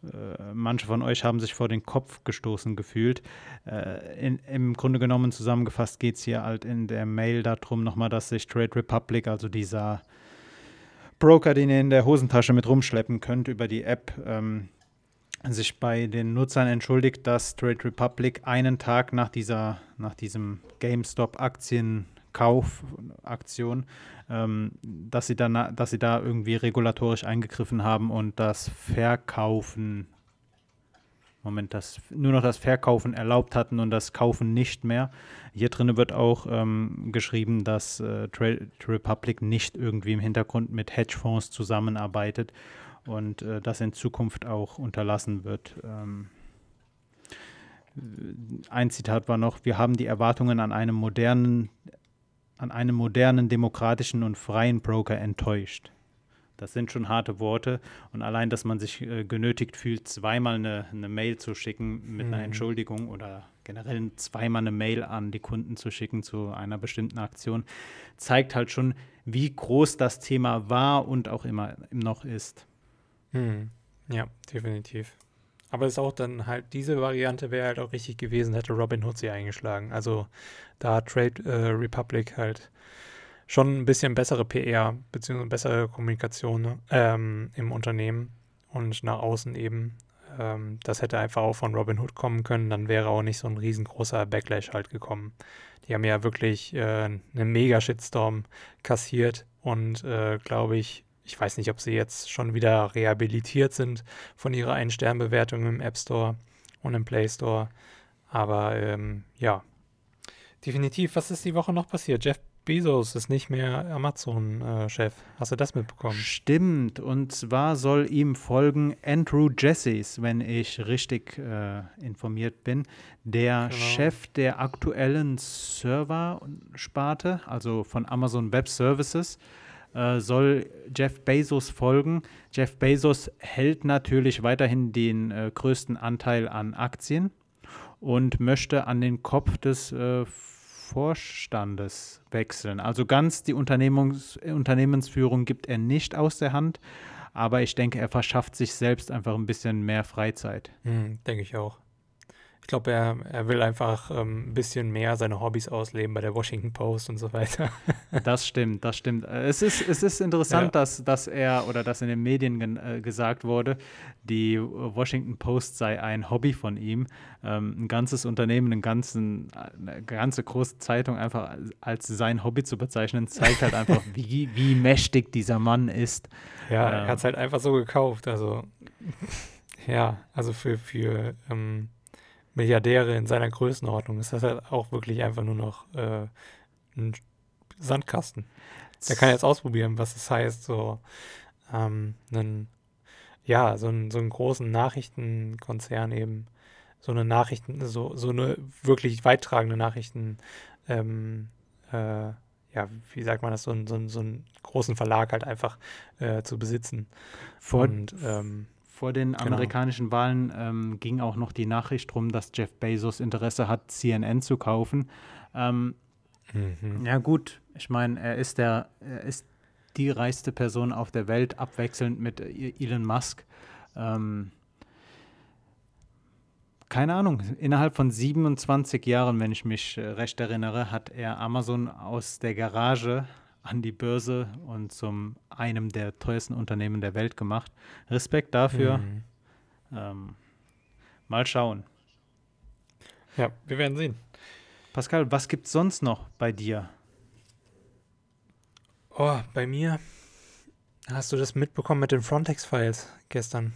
äh, manche von euch haben sich vor den Kopf gestoßen gefühlt. Äh, in, Im Grunde genommen zusammengefasst geht es hier halt in der Mail darum nochmal, dass sich Trade Republic, also dieser Broker, den ihr in der Hosentasche mit rumschleppen könnt über die App, ähm, sich bei den Nutzern entschuldigt, dass Trade Republic einen Tag nach dieser, nach diesem GameStop-Aktienkauf-Aktion, ähm, dass sie dann, dass sie da irgendwie regulatorisch eingegriffen haben und das Verkaufen, Moment, das nur noch das Verkaufen erlaubt hatten und das Kaufen nicht mehr. Hier drin wird auch ähm, geschrieben, dass äh, Trade Republic nicht irgendwie im Hintergrund mit Hedgefonds zusammenarbeitet und äh, das in Zukunft auch unterlassen wird. Ähm, ein Zitat war noch, wir haben die Erwartungen an einem modernen, an einem modernen, demokratischen und freien Broker enttäuscht. Das sind schon harte Worte und allein, dass man sich äh, genötigt fühlt, zweimal eine, eine, Mail zu schicken mit mhm. einer Entschuldigung oder generell zweimal eine Mail an die Kunden zu schicken zu einer bestimmten Aktion, zeigt halt schon, wie groß das Thema war und auch immer noch ist. Hm. Ja, definitiv. Aber es ist auch dann halt, diese Variante wäre halt auch richtig gewesen, hätte Robin Hood sie eingeschlagen. Also da hat Trade äh, Republic halt schon ein bisschen bessere PR bzw. bessere Kommunikation ne, ähm, im Unternehmen und nach außen eben. Ähm, das hätte einfach auch von Robin Hood kommen können, dann wäre auch nicht so ein riesengroßer Backlash halt gekommen. Die haben ja wirklich äh, einen mega Shitstorm kassiert und äh, glaube ich ich weiß nicht, ob sie jetzt schon wieder rehabilitiert sind von ihrer Ein-Stern-Bewertung im App Store und im Play Store. Aber ähm, ja, definitiv. Was ist die Woche noch passiert? Jeff Bezos ist nicht mehr Amazon-Chef. Hast du das mitbekommen? Stimmt. Und zwar soll ihm folgen Andrew Jesses, wenn ich richtig äh, informiert bin, der genau. Chef der aktuellen Server-Sparte, also von Amazon Web Services äh, soll Jeff Bezos folgen. Jeff Bezos hält natürlich weiterhin den äh, größten Anteil an Aktien und möchte an den Kopf des äh, Vorstandes wechseln. Also ganz die Unternehmungs Unternehmensführung gibt er nicht aus der Hand, aber ich denke, er verschafft sich selbst einfach ein bisschen mehr Freizeit. Hm, denke ich auch. Ich glaube, er, er will einfach ähm, ein bisschen mehr seine Hobbys ausleben bei der Washington Post und so weiter. das stimmt, das stimmt. Es ist, es ist interessant, ja. dass, dass er oder dass in den Medien äh, gesagt wurde, die Washington Post sei ein Hobby von ihm. Ähm, ein ganzes Unternehmen, einen ganzen, eine ganze große Zeitung einfach als sein Hobby zu bezeichnen, zeigt halt einfach, wie, wie mächtig dieser Mann ist. Ja, ähm, er hat es halt einfach so gekauft. Also, ja, also für, für ähm, Milliardäre in seiner Größenordnung ist das halt auch wirklich einfach nur noch äh, ein Sandkasten. Der kann jetzt ausprobieren, was es heißt, so ähm, einen, ja, so, einen, so einen großen Nachrichtenkonzern eben, so eine Nachrichten, so, so eine wirklich weittragende Nachrichten, ähm, äh, ja, wie sagt man das, so, einen, so, so einen großen Verlag halt einfach äh, zu besitzen. Vor, Und ähm, vor den genau. amerikanischen Wahlen ähm, ging auch noch die Nachricht rum, dass Jeff Bezos Interesse hat, CNN zu kaufen. Ähm, mhm. Ja gut, ich meine, er ist der, er ist die reichste Person auf der Welt, abwechselnd mit Elon Musk. Ähm, keine Ahnung, innerhalb von 27 Jahren, wenn ich mich äh, recht erinnere, hat er Amazon aus der Garage an die Börse und zum einem der teuersten Unternehmen der Welt gemacht. Respekt dafür. Mhm. Ähm, mal schauen. Ja, wir werden sehen. Pascal, was gibt es sonst noch bei dir? Oh, bei mir hast du das mitbekommen mit den Frontex-Files gestern?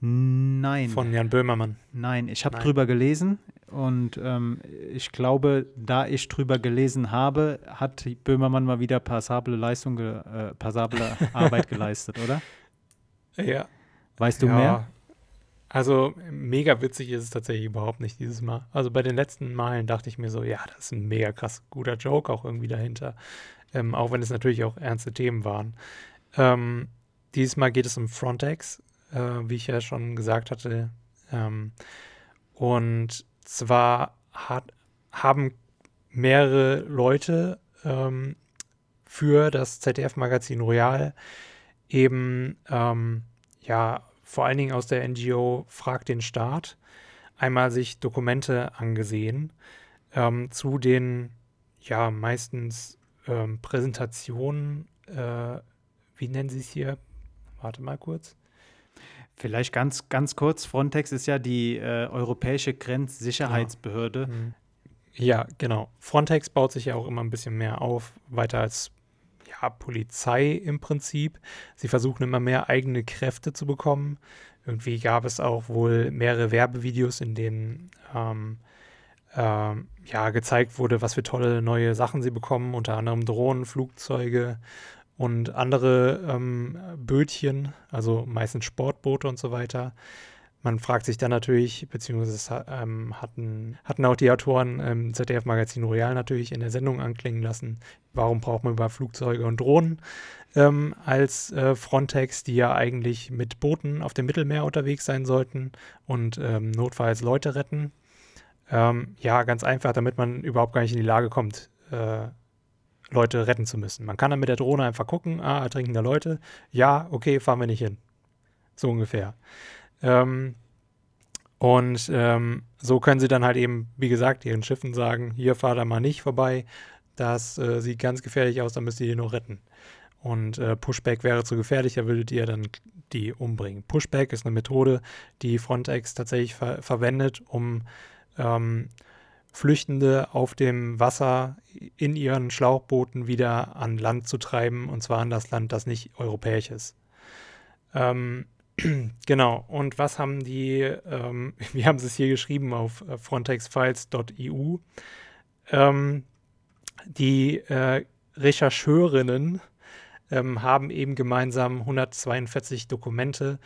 Nein. Von Jan Böhmermann. Nein, ich habe drüber gelesen Und ähm, ich glaube, da ich drüber gelesen habe, hat Böhmermann mal wieder passable Leistung, äh, passable Arbeit geleistet, oder? Ja. Weißt du ja. mehr? Also mega witzig ist es tatsächlich überhaupt nicht dieses Mal. Also bei den letzten Malen dachte ich mir so, ja, das ist ein mega krass guter Joke auch irgendwie dahinter. Ähm, auch wenn es natürlich auch ernste Themen waren. Ähm, dieses Mal geht es um Frontex, äh, wie ich ja schon gesagt hatte. Ähm, und zwar hat, haben mehrere Leute ähm, für das ZDF-Magazin Royal eben ähm, ja vor allen Dingen aus der NGO Frag den Staat einmal sich Dokumente angesehen ähm, zu den ja meistens ähm, Präsentationen, äh, wie nennen sie es hier? Warte mal kurz. Vielleicht ganz, ganz kurz, Frontex ist ja die äh, europäische Grenzsicherheitsbehörde. Ja. Mhm. ja, genau. Frontex baut sich ja auch immer ein bisschen mehr auf, weiter als ja, Polizei im Prinzip. Sie versuchen immer mehr eigene Kräfte zu bekommen. Irgendwie gab es auch wohl mehrere Werbevideos, in denen ähm, ähm, ja, gezeigt wurde, was für tolle neue Sachen sie bekommen, unter anderem Drohnen, Flugzeuge und andere ähm, Bötchen, also meistens Sportboote und so weiter. Man fragt sich dann natürlich, beziehungsweise ähm, hatten, hatten auch die Autoren im ZDF-Magazin Royal natürlich in der Sendung anklingen lassen, warum braucht man über Flugzeuge und Drohnen ähm, als äh, Frontex, die ja eigentlich mit Booten auf dem Mittelmeer unterwegs sein sollten und ähm, notfalls Leute retten. Ähm, ja, ganz einfach, damit man überhaupt gar nicht in die Lage kommt, äh, Leute retten zu müssen. Man kann dann mit der Drohne einfach gucken, ah, ertrinken da Leute, ja, okay, fahren wir nicht hin. So ungefähr. Ähm, und ähm, so können sie dann halt eben, wie gesagt, ihren Schiffen sagen, hier fahr da mal nicht vorbei, das äh, sieht ganz gefährlich aus, da müsst ihr die nur retten. Und äh, Pushback wäre zu gefährlich, da würdet ihr dann die umbringen. Pushback ist eine Methode, die Frontex tatsächlich ver verwendet, um ähm, Flüchtende auf dem Wasser in ihren Schlauchbooten wieder an Land zu treiben, und zwar an das Land, das nicht europäisch ist. Ähm, Genau. Und was haben die, ähm, wir haben es hier geschrieben auf äh, frontexfiles.eu, ähm, die äh, Rechercheurinnen ähm, haben eben gemeinsam 142 Dokumente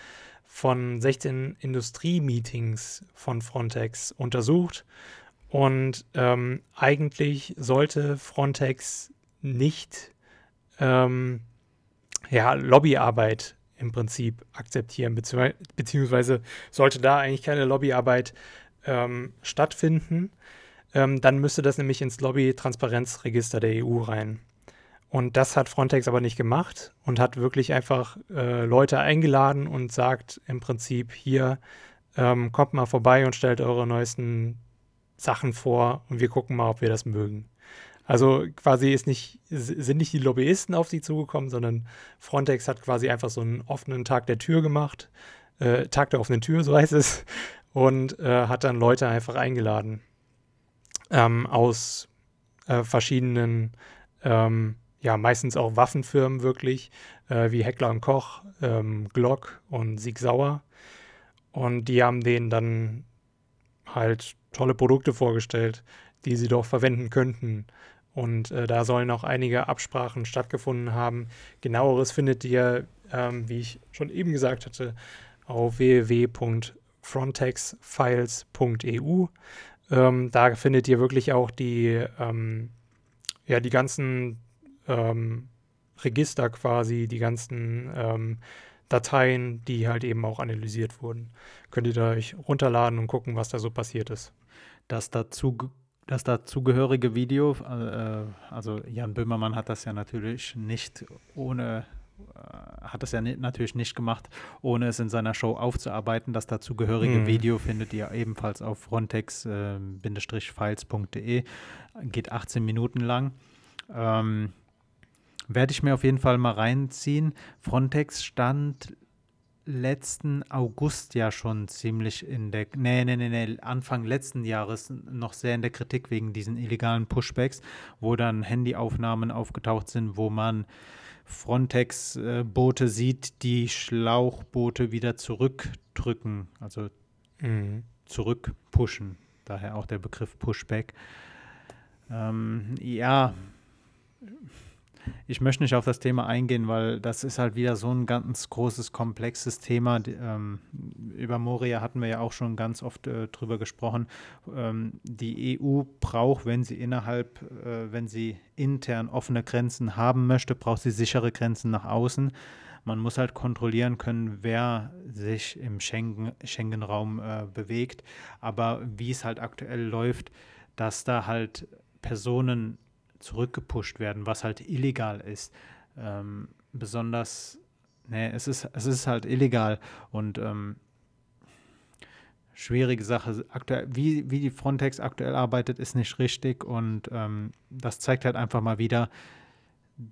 von 16 Industriemeetings von Frontex untersucht. Und ähm, eigentlich sollte Frontex nicht ähm, ja, Lobbyarbeit im Prinzip akzeptieren, beziehungsweise sollte da eigentlich keine Lobbyarbeit ähm, stattfinden, ähm, dann müsste das nämlich ins Lobby-Transparenzregister der EU rein. Und das hat Frontex aber nicht gemacht und hat wirklich einfach äh, Leute eingeladen und sagt im Prinzip hier, ähm, kommt mal vorbei und stellt eure neuesten Sachen vor und wir gucken mal, ob wir das mögen. Also quasi ist nicht, sind nicht die Lobbyisten auf sie zugekommen, sondern Frontex hat quasi einfach so einen offenen Tag der Tür gemacht. Äh, Tag der offenen Tür, so heißt es. Und äh, hat dann Leute einfach eingeladen. Ähm, aus äh, verschiedenen, ähm, ja, meistens auch Waffenfirmen wirklich, äh, wie Heckler und Koch, ähm, Glock und Sieg Sauer. Und die haben denen dann halt tolle Produkte vorgestellt, die sie doch verwenden könnten. Und äh, da sollen auch einige Absprachen stattgefunden haben. Genaueres findet ihr, ähm, wie ich schon eben gesagt hatte, auf www.frontexfiles.eu. Ähm, da findet ihr wirklich auch die, ähm, ja, die ganzen ähm, Register quasi, die ganzen ähm, Dateien, die halt eben auch analysiert wurden. Könnt ihr euch runterladen und gucken, was da so passiert ist. Das dazu das dazugehörige Video, äh, also Jan Böhmermann hat das ja natürlich nicht ohne, äh, hat das ja natürlich nicht gemacht, ohne es in seiner Show aufzuarbeiten. Das dazugehörige hm. Video findet ihr ebenfalls auf frontex-files.de, äh, geht 18 Minuten lang. Ähm, werde ich mir auf jeden Fall mal reinziehen. Frontex stand letzten August ja schon ziemlich in der, nee, nee, nee, nee, Anfang letzten Jahres noch sehr in der Kritik wegen diesen illegalen Pushbacks, wo dann Handyaufnahmen aufgetaucht sind, wo man Frontex-Boote sieht, die Schlauchboote wieder zurückdrücken, also mhm. zurückpushen. daher auch der Begriff Pushback. Ähm, ja, ich möchte nicht auf das Thema eingehen, weil das ist halt wieder so ein ganz großes, komplexes Thema. Ähm, über Moria hatten wir ja auch schon ganz oft äh, drüber gesprochen. Ähm, die EU braucht, wenn sie innerhalb, äh, wenn sie intern offene Grenzen haben möchte, braucht sie sichere Grenzen nach außen. Man muss halt kontrollieren können, wer sich im Schengen-Raum Schengen äh, bewegt. Aber wie es halt aktuell läuft, dass da halt Personen zurückgepusht werden, was halt illegal ist. Ähm, besonders, ne, es ist, es ist halt illegal und ähm, schwierige Sache. Aktuell, wie, wie die Frontex aktuell arbeitet, ist nicht richtig und ähm, das zeigt halt einfach mal wieder,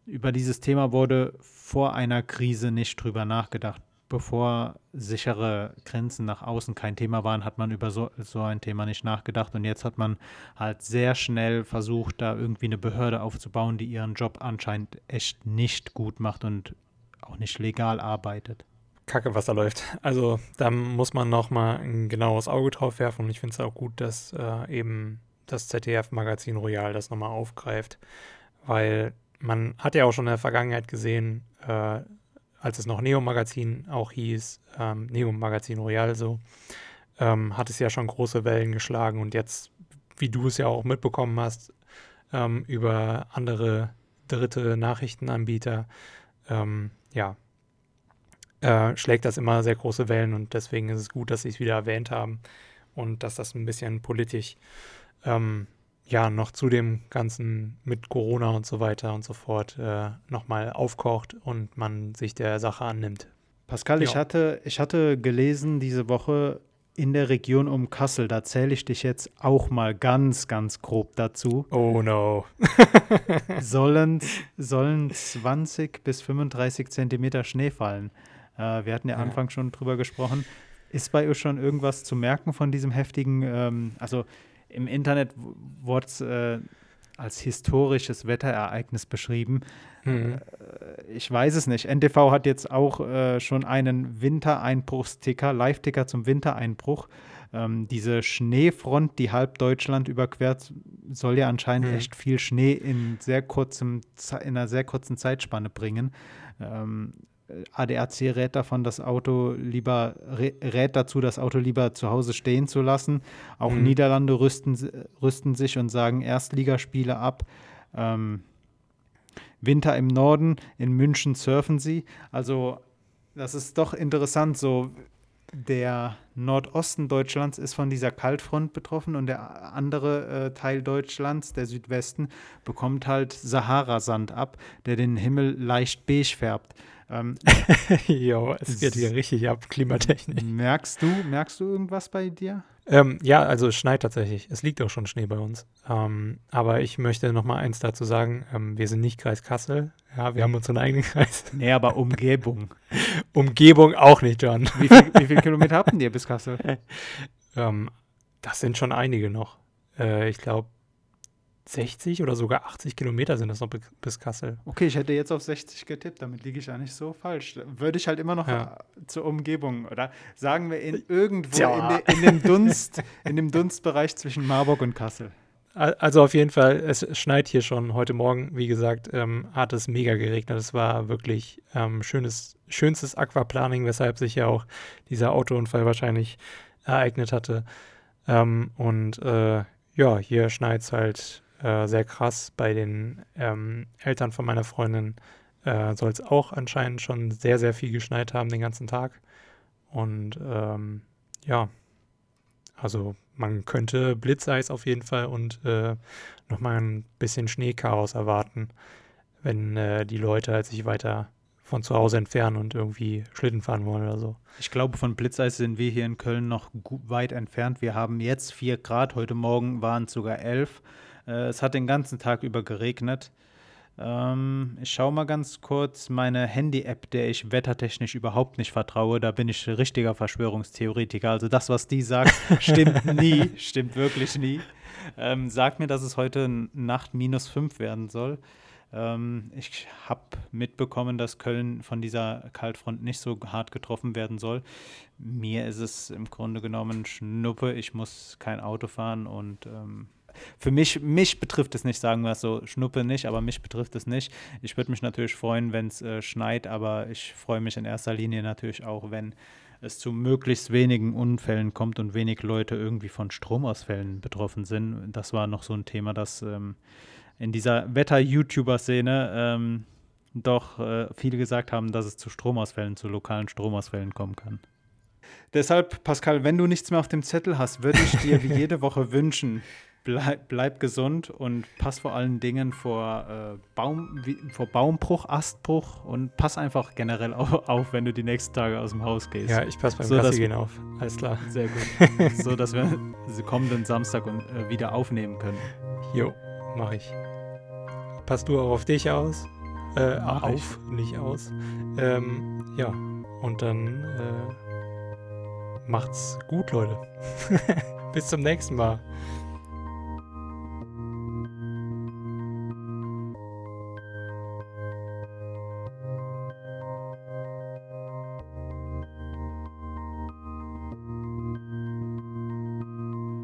über dieses Thema wurde vor einer Krise nicht drüber nachgedacht bevor sichere Grenzen nach außen kein Thema waren, hat man über so, so ein Thema nicht nachgedacht. Und jetzt hat man halt sehr schnell versucht, da irgendwie eine Behörde aufzubauen, die ihren Job anscheinend echt nicht gut macht und auch nicht legal arbeitet. Kacke, was da läuft. Also da muss man nochmal ein genaues Auge drauf werfen. Und ich finde es auch gut, dass äh, eben das ZDF-Magazin Royal das nochmal aufgreift. Weil man hat ja auch schon in der Vergangenheit gesehen, äh, als es noch Neo-Magazin auch hieß, ähm, Neo-Magazin Royal so, ähm, hat es ja schon große Wellen geschlagen und jetzt, wie du es ja auch mitbekommen hast, ähm, über andere dritte Nachrichtenanbieter, ähm, ja, äh, schlägt das immer sehr große Wellen und deswegen ist es gut, dass sie es wieder erwähnt haben und dass das ein bisschen politisch ähm, ja noch zu dem Ganzen mit Corona und so weiter und so fort äh, nochmal aufkocht und man sich der Sache annimmt. Pascal, ja. ich, hatte, ich hatte gelesen diese Woche in der Region um Kassel, da zähle ich dich jetzt auch mal ganz, ganz grob dazu. Oh no. sollen, sollen 20 bis 35 Zentimeter Schnee fallen. Äh, wir hatten ja, ja Anfang schon drüber gesprochen. Ist bei euch schon irgendwas zu merken von diesem heftigen, ähm, also im Internet wurde es äh, als historisches Wetterereignis beschrieben. Mhm. Äh, ich weiß es nicht. NTV hat jetzt auch äh, schon einen Wintereinbruchsticker, Live-Ticker zum Wintereinbruch. Ähm, diese Schneefront, die halb Deutschland überquert, soll ja anscheinend mhm. echt viel Schnee in, sehr kurzem, in einer sehr kurzen Zeitspanne bringen. Ähm, ADAC rät davon, das Auto lieber rät dazu, das Auto lieber zu Hause stehen zu lassen. Auch mhm. Niederlande rüsten, rüsten sich und sagen Erstligaspiele ab. Ähm, Winter im Norden, in München surfen sie. Also das ist doch interessant. So der Nordosten Deutschlands ist von dieser Kaltfront betroffen und der andere äh, Teil Deutschlands, der Südwesten, bekommt halt Sahara-Sand ab, der den Himmel leicht beige färbt. Ähm, jo, es geht hier richtig ab, klimatechnisch. Merkst du, merkst du irgendwas bei dir? Ähm, ja, also es schneit tatsächlich. Es liegt auch schon Schnee bei uns. Ähm, aber ich möchte noch mal eins dazu sagen. Ähm, wir sind nicht Kreis Kassel. Ja, wir haben unseren eigenen Kreis. Nee, aber Umgebung. Umgebung auch nicht, John. Wie, viel, viele Kilometer habt ihr bis Kassel? Ähm, das sind schon einige noch. Äh, ich glaube 60 oder sogar 80 Kilometer sind das noch bis Kassel. Okay, ich hätte jetzt auf 60 getippt, damit liege ich ja nicht so falsch. Würde ich halt immer noch ja. zur Umgebung oder sagen wir in irgendwo ja. in, de, in, dem Dunst, in dem Dunstbereich zwischen Marburg und Kassel. Also auf jeden Fall, es schneit hier schon. Heute Morgen, wie gesagt, ähm, hat es mega geregnet. Es war wirklich ähm, schönes, schönstes Aquaplaning, weshalb sich ja auch dieser Autounfall wahrscheinlich ereignet hatte. Ähm, und äh, ja, hier schneit es halt äh, sehr krass. Bei den ähm, Eltern von meiner Freundin äh, soll es auch anscheinend schon sehr, sehr viel geschneit haben den ganzen Tag. Und ähm, ja, also man könnte Blitzeis auf jeden Fall und äh, nochmal ein bisschen Schneechaos erwarten, wenn äh, die Leute halt sich weiter von zu Hause entfernen und irgendwie Schlitten fahren wollen oder so. Ich glaube, von Blitzeis sind wir hier in Köln noch weit entfernt. Wir haben jetzt 4 Grad, heute Morgen waren es sogar 11. Äh, es hat den ganzen Tag über geregnet. Ähm, ich schaue mal ganz kurz meine Handy-App, der ich wettertechnisch überhaupt nicht vertraue. Da bin ich richtiger Verschwörungstheoretiker. Also das, was die sagt, stimmt nie, stimmt wirklich nie. Ähm, sagt mir, dass es heute Nacht minus 5 werden soll. Ähm, ich habe mitbekommen, dass Köln von dieser Kaltfront nicht so hart getroffen werden soll. Mir ist es im Grunde genommen Schnuppe. Ich muss kein Auto fahren und ähm, für mich, mich betrifft es nicht, sagen wir es so, Schnuppe nicht, aber mich betrifft es nicht. Ich würde mich natürlich freuen, wenn es äh, schneit, aber ich freue mich in erster Linie natürlich auch, wenn es zu möglichst wenigen Unfällen kommt und wenig Leute irgendwie von Stromausfällen betroffen sind. Das war noch so ein Thema, das ähm, in dieser Wetter-YouTuber-Szene ähm, doch äh, viele gesagt haben, dass es zu Stromausfällen, zu lokalen Stromausfällen kommen kann. Deshalb, Pascal, wenn du nichts mehr auf dem Zettel hast, würde ich dir wie jede Woche wünschen, bleib, bleib gesund und pass vor allen Dingen vor, äh, Baum, wie, vor Baumbruch, Astbruch und pass einfach generell auf, auf, wenn du die nächsten Tage aus dem Haus gehst. Ja, ich passe beim So, Gassi dass- gehen auf. Alles klar. Sehr gut. so, dass wir sie kommenden Samstag und, äh, wieder aufnehmen können. Jo, mach ich. Passt du auch auf dich aus? Äh, Mach ich. auf, nicht aus. Ähm, ja, und dann äh, macht's gut, Leute. Bis zum nächsten Mal.